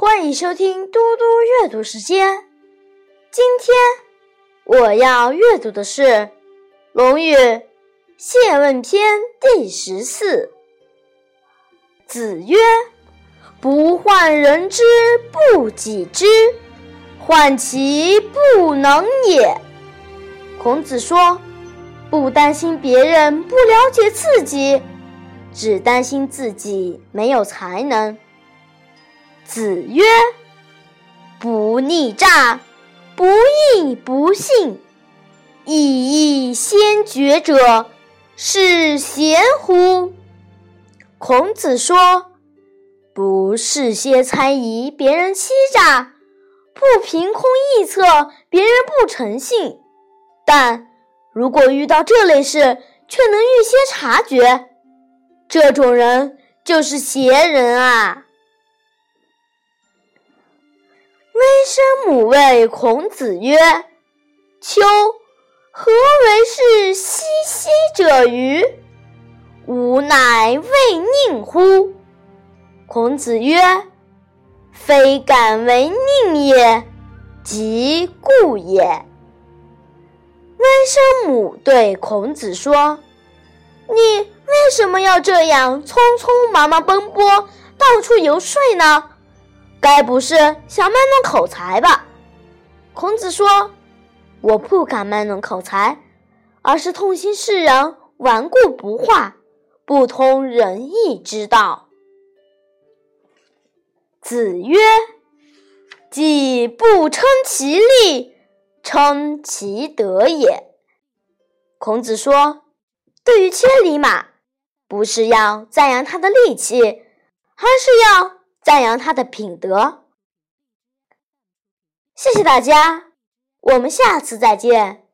欢迎收听嘟嘟阅读时间。今天我要阅读的是《论语·谢问篇》第十四。子曰：“不患人之不己知，患其不能也。”孔子说：“不担心别人不了解自己，只担心自己没有才能。”子曰：“不逆诈，不义不信，义先觉者，是贤乎？”孔子说：“不事先猜疑别人欺诈，不凭空臆测别人不诚信，但如果遇到这类事却能预先察觉，这种人就是贤人啊。”生母谓孔子曰：“秋，何为是兮兮者于？吾乃未宁乎？”孔子曰：“非敢为宁也，即故也。”微生母对孔子说：“你为什么要这样匆匆忙忙奔波，到处游说呢？”该不是想卖弄口才吧？孔子说：“我不敢卖弄口才，而是痛心世人顽固不化，不通仁义之道。”子曰：“既不称其力，称其德也。”孔子说：“对于千里马，不是要赞扬它的力气，而是要。”赞扬他的品德。谢谢大家，我们下次再见。